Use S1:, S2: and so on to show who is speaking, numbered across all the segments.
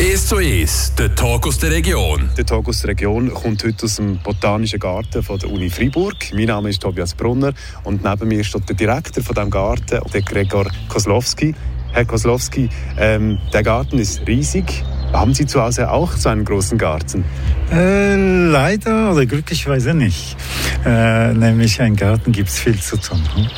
S1: 1 zu 1, der Talk aus der Region.
S2: Der Talk aus der Region kommt heute aus dem Botanischen Garten von der Uni Freiburg. Mein Name ist Tobias Brunner und neben mir steht der Direktor von dem Garten, der Gregor Kozlowski. Herr Kozlowski, ähm, der Garten ist riesig. Haben Sie zu Hause auch so einen großen Garten?
S3: Äh, leider oder glücklicherweise nicht. Äh, nämlich ein Garten gibt es viel zu tun. Hm?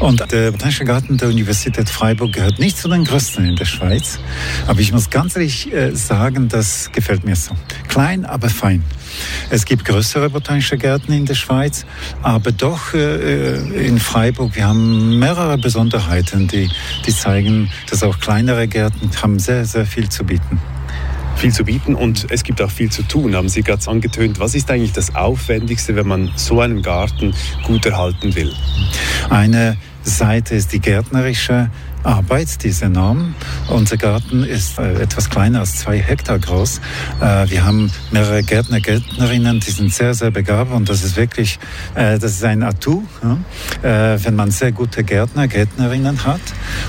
S3: Und der Botanische Garten der Universität Freiburg gehört nicht zu den größten in der Schweiz. Aber ich muss ganz ehrlich äh, sagen, das gefällt mir so. Klein, aber fein. Es gibt größere botanische Gärten in der Schweiz, aber doch äh, in Freiburg, wir haben mehrere Besonderheiten, die, die zeigen, dass auch kleinere Gärten haben sehr, sehr viel zu bieten
S2: viel zu bieten und es gibt auch viel zu tun, haben Sie gerade angetönt. Was ist eigentlich das Aufwendigste, wenn man so einen Garten gut erhalten will?
S3: Eine Seite ist die gärtnerische Arbeit, die ist enorm. Unser Garten ist äh, etwas kleiner als zwei Hektar groß. Äh, wir haben mehrere Gärtner, Gärtnerinnen, die sind sehr, sehr begabt und das ist wirklich, äh, das ist ein Atout, wenn man sehr gute Gärtner, Gärtnerinnen hat.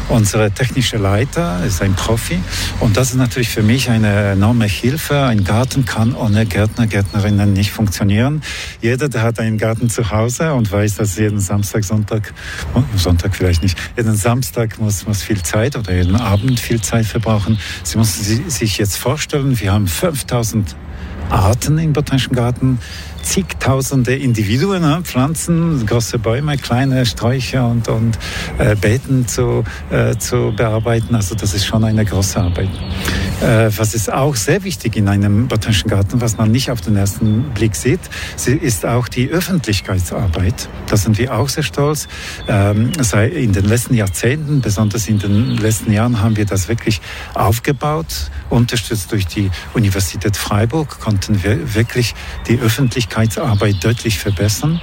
S3: Unser technischer Leiter ist ein Profi und das ist natürlich für mich eine enorme Hilfe. Ein Garten kann ohne Gärtner, Gärtnerinnen nicht funktionieren. Jeder, der hat einen Garten zu Hause und weiß, dass jeden Samstag, Sonntag, oh, Sonntag vielleicht nicht, jeden Samstag muss muss viel Zeit oder jeden Abend viel Zeit verbrauchen. Sie müssen sich jetzt vorstellen, wir haben 5000 Arten im Botanischen Garten, zigtausende Individuen, ne? Pflanzen, große Bäume, kleine Sträucher und, und äh, Beeten zu, äh, zu bearbeiten. Also das ist schon eine große Arbeit. Äh, was ist auch sehr wichtig in einem botanischen Garten, was man nicht auf den ersten Blick sieht, ist auch die Öffentlichkeitsarbeit. Da sind wir auch sehr stolz. Ähm, in den letzten Jahrzehnten, besonders in den letzten Jahren, haben wir das wirklich aufgebaut. Unterstützt durch die Universität Freiburg konnten wir wirklich die Öffentlichkeitsarbeit deutlich verbessern.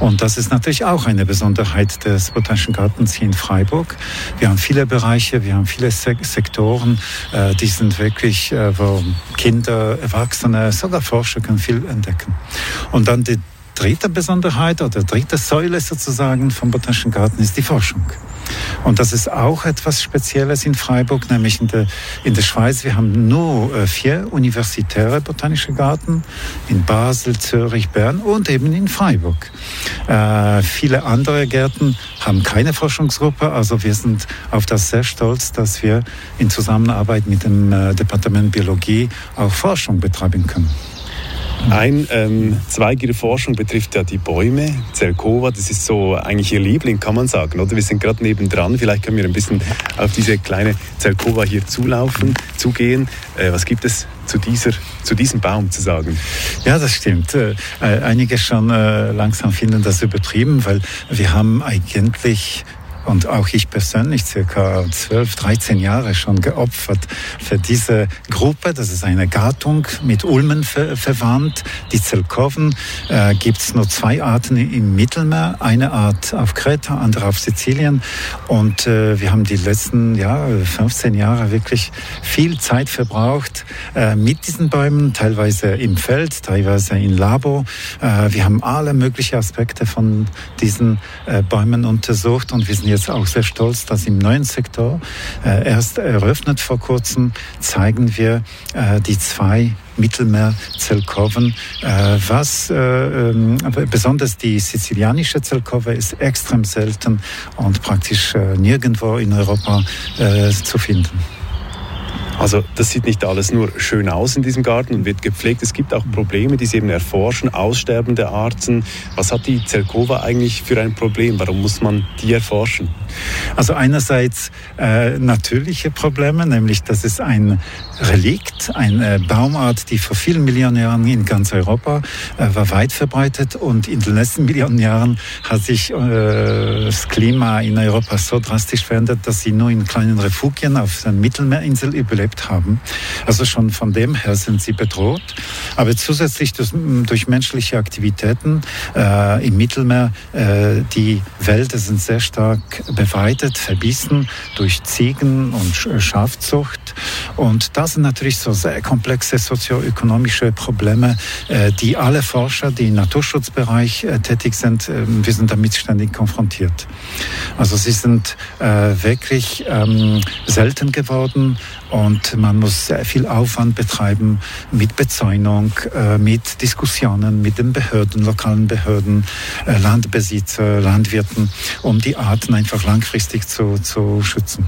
S3: Und das ist natürlich auch eine Besonderheit des Botanischen Gartens hier in Freiburg. Wir haben viele Bereiche, wir haben viele Sektoren, äh, die sind wirklich, äh, wo Kinder, Erwachsene, sogar Forscher können viel entdecken. Und dann die dritte Besonderheit oder dritte Säule sozusagen vom Botanischen Garten ist die Forschung. Und das ist auch etwas Spezielles in Freiburg, nämlich in der, in der Schweiz. Wir haben nur äh, vier universitäre botanische Garten in Basel, Zürich, Bern und eben in Freiburg. Äh, viele andere Gärten haben keine Forschungsgruppe, also wir sind auf das sehr stolz, dass wir in Zusammenarbeit mit dem äh, Departement Biologie auch Forschung betreiben können.
S2: Ein ähm, Zweig Ihrer Forschung betrifft ja die Bäume, Zelkova, das ist so eigentlich Ihr Liebling, kann man sagen, oder? Wir sind gerade nebendran, vielleicht können wir ein bisschen auf diese kleine Zelkova hier zulaufen, zugehen. Äh, was gibt es zu, dieser, zu diesem Baum zu sagen?
S3: Ja, das stimmt. Äh, einige schon äh, langsam finden das übertrieben, weil wir haben eigentlich und auch ich persönlich circa 12, 13 Jahre schon geopfert für diese Gruppe. Das ist eine Gattung mit Ulmen ver verwandt. Die Zelkoven äh, gibt es nur zwei Arten im Mittelmeer. Eine Art auf Kreta, andere auf Sizilien. Und äh, wir haben die letzten ja, 15 Jahre wirklich viel Zeit verbraucht äh, mit diesen Bäumen, teilweise im Feld, teilweise in Labo. Äh, wir haben alle möglichen Aspekte von diesen äh, Bäumen untersucht und wir sind jetzt jetzt auch sehr stolz, dass im neuen Sektor, äh, erst eröffnet vor kurzem, zeigen wir äh, die zwei Mittelmeer-Zelkoven, äh, was äh, ähm, besonders die sizilianische Zelkove ist extrem selten und praktisch äh, nirgendwo in Europa äh, zu finden.
S2: Also das sieht nicht alles nur schön aus in diesem Garten und wird gepflegt. Es gibt auch Probleme, die Sie eben erforschen, aussterbende Arten. Was hat die Zelkova eigentlich für ein Problem? Warum muss man die erforschen?
S3: Also einerseits äh, natürliche Probleme, nämlich dass es ein Relikt, eine Baumart, die vor vielen Millionen Jahren in ganz Europa äh, war weit verbreitet und in den letzten Millionen Jahren hat sich äh, das Klima in Europa so drastisch verändert, dass sie nur in kleinen Refugien auf der Mittelmeerinsel überlebt haben. Also schon von dem her sind sie bedroht. Aber zusätzlich durch, durch menschliche Aktivitäten äh, im Mittelmeer, äh, die Wälder sind sehr stark beweidet, verbissen durch Ziegen und Schafzucht. Und das sind natürlich so sehr komplexe sozioökonomische Probleme, äh, die alle Forscher, die im Naturschutzbereich äh, tätig sind, ähm, wir sind damit ständig konfrontiert. Also sie sind äh, wirklich ähm, selten geworden und man muss sehr viel Aufwand betreiben mit Bezäunung, äh, mit Diskussionen mit den Behörden, lokalen Behörden, äh, Landbesitzer, Landwirten, um die Arten einfach langfristig zu, zu schützen.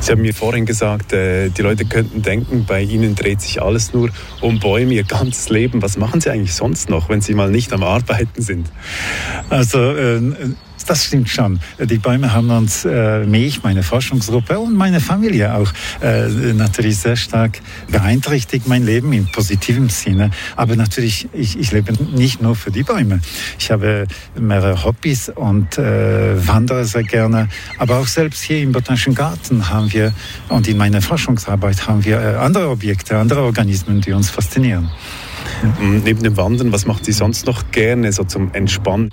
S2: Sie haben mir vorhin gesagt, äh, die Leute könnten denken, bei Ihnen dreht sich alles nur um Bäume, Ihr ganzes Leben. Was machen Sie eigentlich sonst noch, wenn Sie mal nicht am Arbeiten sind?
S3: Also das stimmt schon. Die Bäume haben uns, äh, mich, meine Forschungsgruppe und meine Familie auch äh, natürlich sehr stark beeinträchtigt, mein Leben im positiven Sinne. Aber natürlich, ich, ich lebe nicht nur für die Bäume. Ich habe mehrere Hobbys und äh, wandere sehr gerne. Aber auch selbst hier im Botanischen Garten haben wir und in meiner Forschungsarbeit haben wir äh, andere Objekte, andere Organismen, die uns faszinieren.
S2: Mhm. Neben dem Wandern, was macht Sie sonst noch gerne so zum Entspannen?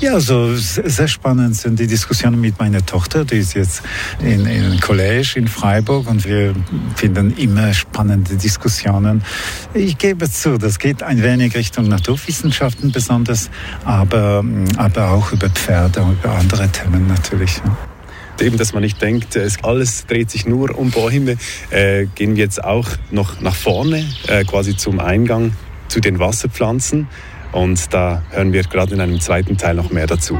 S3: Ja, also sehr spannend sind die Diskussionen mit meiner Tochter, die ist jetzt in, in College in Freiburg und wir finden immer spannende Diskussionen. Ich gebe zu, das geht ein wenig Richtung Naturwissenschaften besonders, aber, aber auch über Pferde und über andere Themen natürlich.
S2: Eben, dass man nicht denkt, es, alles dreht sich nur um Bäume, äh, gehen wir jetzt auch noch nach vorne, äh, quasi zum Eingang zu den Wasserpflanzen. Und da hören wir gerade in einem zweiten Teil noch mehr dazu.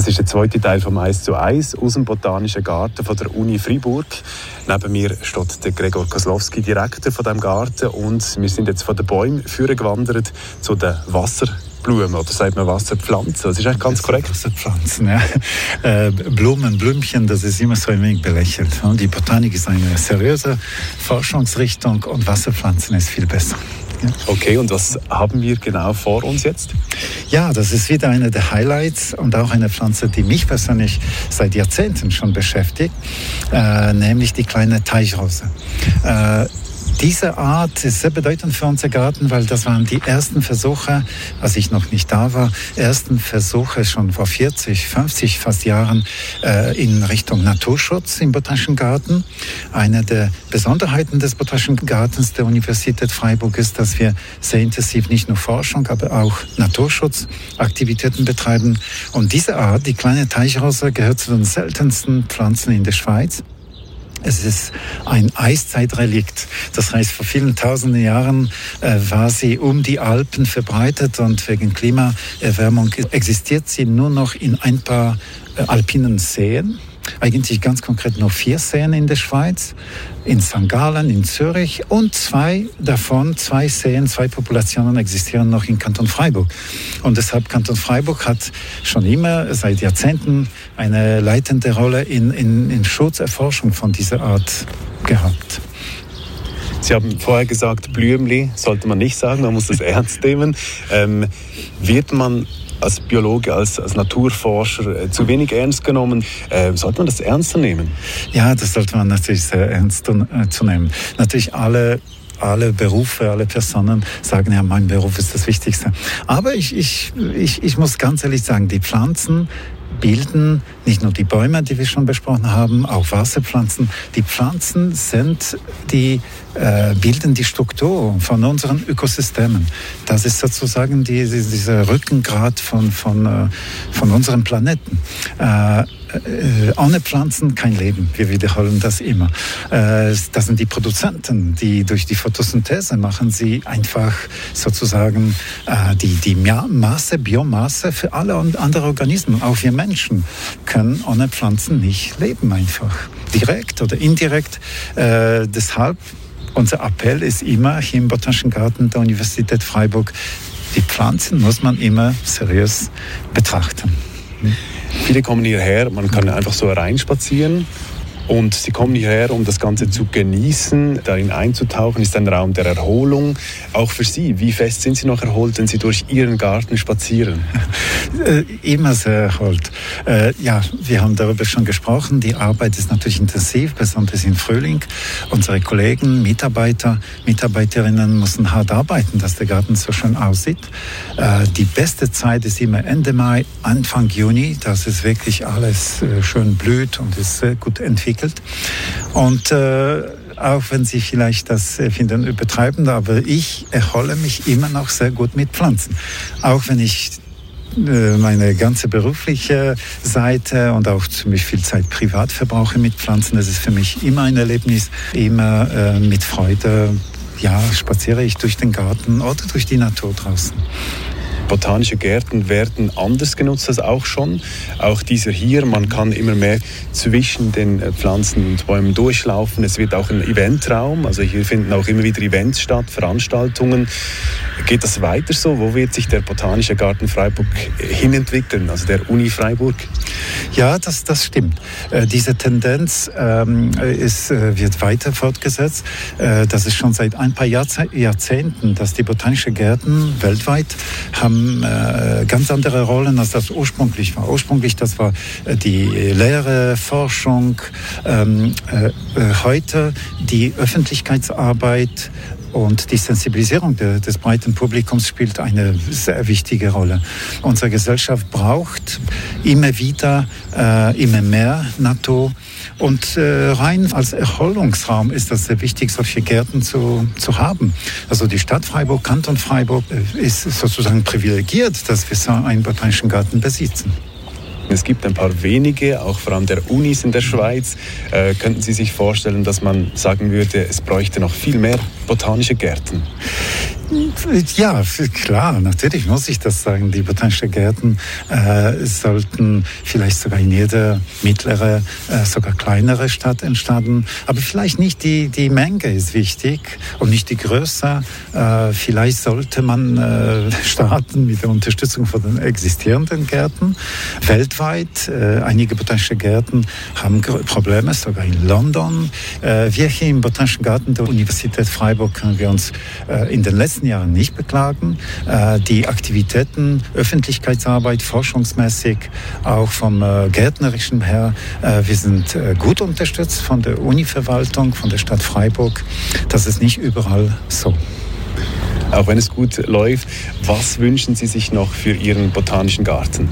S2: Das ist der zweite Teil vom Eis zu Eis aus dem Botanischen Garten von der Uni Freiburg. Neben mir steht der Gregor Kozlowski, Direktor von dem Garten, und wir sind jetzt von den Bäumen gewandert zu den Wasserblumen oder sagt man Wasserpflanzen? Das ist eigentlich ganz korrekt.
S3: Wasserpflanzen, ja. Äh, Blumen, Blümchen, das ist immer so ein wenig belächelt. Die Botanik ist eine seriöse Forschungsrichtung und Wasserpflanzen ist viel besser.
S2: Okay, und was haben wir genau vor uns jetzt?
S3: Ja, das ist wieder eine der Highlights und auch eine Pflanze, die mich persönlich seit Jahrzehnten schon beschäftigt, äh, nämlich die kleine Teichrose. Äh, diese Art ist sehr bedeutend für unser Garten, weil das waren die ersten Versuche, als ich noch nicht da war, ersten Versuche schon vor 40, 50 fast Jahren äh, in Richtung Naturschutz im Botanischen Garten. Eine der Besonderheiten des Botanischen Gartens der Universität Freiburg ist, dass wir sehr intensiv nicht nur Forschung, aber auch Naturschutzaktivitäten betreiben. Und diese Art, die kleine Teichrose, gehört zu den seltensten Pflanzen in der Schweiz. Es ist ein Eiszeitrelikt. Das heißt, vor vielen tausenden Jahren äh, war sie um die Alpen verbreitet und wegen Klimaerwärmung existiert sie nur noch in ein paar äh, alpinen Seen eigentlich ganz konkret nur vier Seen in der Schweiz, in St. Gallen, in Zürich und zwei davon, zwei Seen, zwei Populationen existieren noch in Kanton Freiburg. Und deshalb Kanton Freiburg hat schon immer seit Jahrzehnten eine leitende Rolle in, in, in Schutzerforschung von dieser Art gehabt.
S2: Sie haben vorher gesagt, Blümli sollte man nicht sagen, man muss das ernst nehmen. Ähm, wird man als Biologe, als, als Naturforscher äh, zu wenig ernst genommen. Äh, sollte man das ernster nehmen?
S3: Ja, das sollte man natürlich sehr ernst äh, zu nehmen. Natürlich alle alle Berufe, alle Personen sagen, ja, mein Beruf ist das Wichtigste. Aber ich, ich, ich, ich muss ganz ehrlich sagen, die Pflanzen bilden nicht nur die Bäume, die wir schon besprochen haben, auch Wasserpflanzen. Die Pflanzen sind die äh, bilden die Struktur von unseren Ökosystemen. Das ist sozusagen die, die, dieser Rückengrad von, von, äh, von unserem Planeten. Äh, äh, ohne Pflanzen kein Leben. Wir wiederholen das immer. Äh, das sind die Produzenten, die durch die Photosynthese machen sie einfach sozusagen äh, die, die Masse, Biomasse für alle andere Organismen. Auch wir Menschen können ohne Pflanzen nicht leben einfach. Direkt oder indirekt. Äh, deshalb unser Appell ist immer hier im Botanischen Garten der Universität Freiburg, die Pflanzen muss man immer seriös betrachten.
S2: Viele kommen hierher, man kann einfach so reinspazieren. Und sie kommen hierher, um das Ganze zu genießen, darin einzutauchen, ist ein Raum der Erholung. Auch für Sie, wie fest sind Sie noch erholt, wenn Sie durch Ihren Garten spazieren?
S3: Äh, immer sehr erholt. Äh, ja, wir haben darüber schon gesprochen. Die Arbeit ist natürlich intensiv, besonders im Frühling. Unsere Kollegen, Mitarbeiter, Mitarbeiterinnen müssen hart arbeiten, dass der Garten so schön aussieht. Äh, die beste Zeit ist immer Ende Mai, Anfang Juni. Das ist wirklich alles äh, schön blüht und ist sehr gut entwickelt entwickelt. Und äh, auch wenn Sie vielleicht das finden übertreiben, aber ich erhole mich immer noch sehr gut mit Pflanzen. Auch wenn ich äh, meine ganze berufliche Seite und auch ziemlich viel Zeit privat verbrauche mit Pflanzen. Das ist für mich immer ein Erlebnis, immer äh, mit Freude. Ja, spaziere ich durch den Garten oder durch die Natur draußen.
S2: Botanische Gärten werden anders genutzt als auch schon. Auch dieser hier, man kann immer mehr zwischen den äh, Pflanzen und Bäumen durchlaufen. Es wird auch ein Eventraum, also hier finden auch immer wieder Events statt, Veranstaltungen. Geht das weiter so? Wo wird sich der Botanische Garten Freiburg hinentwickeln, also der Uni Freiburg?
S3: Ja, das, das stimmt. Äh, diese Tendenz ähm, ist, äh, wird weiter fortgesetzt. Äh, das ist schon seit ein paar Jahrzehnten, dass die Botanischen Gärten weltweit haben äh, ganz andere Rollen, als das ursprünglich war. Ursprünglich, das war äh, die Lehre, Forschung. Ähm, äh, heute die Öffentlichkeitsarbeit, und die Sensibilisierung de, des breiten Publikums spielt eine sehr wichtige Rolle. Unsere Gesellschaft braucht immer wieder, äh, immer mehr Natur. Und äh, rein als Erholungsraum ist das sehr wichtig, solche Gärten zu, zu haben. Also die Stadt Freiburg, Kanton Freiburg äh, ist sozusagen privilegiert, dass wir so einen botanischen Garten besitzen.
S2: Es gibt ein paar wenige, auch vor allem der Unis in der Schweiz. Äh, könnten Sie sich vorstellen, dass man sagen würde, es bräuchte noch viel mehr botanische Gärten?
S3: Ja, klar, natürlich muss ich das sagen. Die botanischen Gärten äh, sollten vielleicht sogar in jeder mittlere, äh, sogar kleinere Stadt entstanden. Aber vielleicht nicht die, die Menge ist wichtig und nicht die Größe. Äh, vielleicht sollte man äh, starten mit der Unterstützung von den existierenden Gärten. Weltweit, äh, einige botanische Gärten haben Probleme, sogar in London. Äh, wir hier im Botanischen Garten der Universität Freiburg können wir uns in den letzten Jahren nicht beklagen. Die Aktivitäten, Öffentlichkeitsarbeit, forschungsmäßig, auch vom Gärtnerischen her, wir sind gut unterstützt von der Univerwaltung, von der Stadt Freiburg. Das ist nicht überall so
S2: auch wenn es gut läuft. Was wünschen Sie sich noch für Ihren botanischen Garten?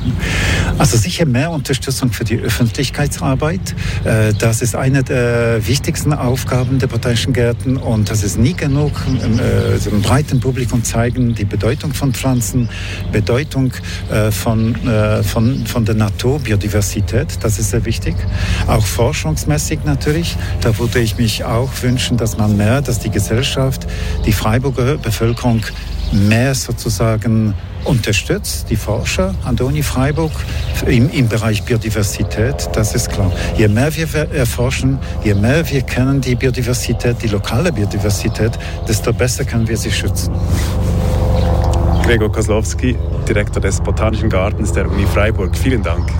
S3: Also sicher mehr Unterstützung für die Öffentlichkeitsarbeit. Äh, das ist eine der wichtigsten Aufgaben der botanischen Gärten und das ist nie genug äh, dem breiten Publikum zeigen die Bedeutung von Pflanzen, Bedeutung äh, von, von, von der Natur, Biodiversität. Das ist sehr wichtig. Auch forschungsmäßig natürlich. Da würde ich mich auch wünschen, dass man mehr, dass die Gesellschaft, die Freiburger Bevölkerung Forschung mehr sozusagen unterstützt, die Forscher an der Uni Freiburg im, im Bereich Biodiversität, das ist klar. Je mehr wir erforschen, je mehr wir kennen die Biodiversität, die lokale Biodiversität, desto besser können wir sie schützen.
S2: Gregor Koslowski, Direktor des Botanischen Gartens der Uni Freiburg, vielen Dank.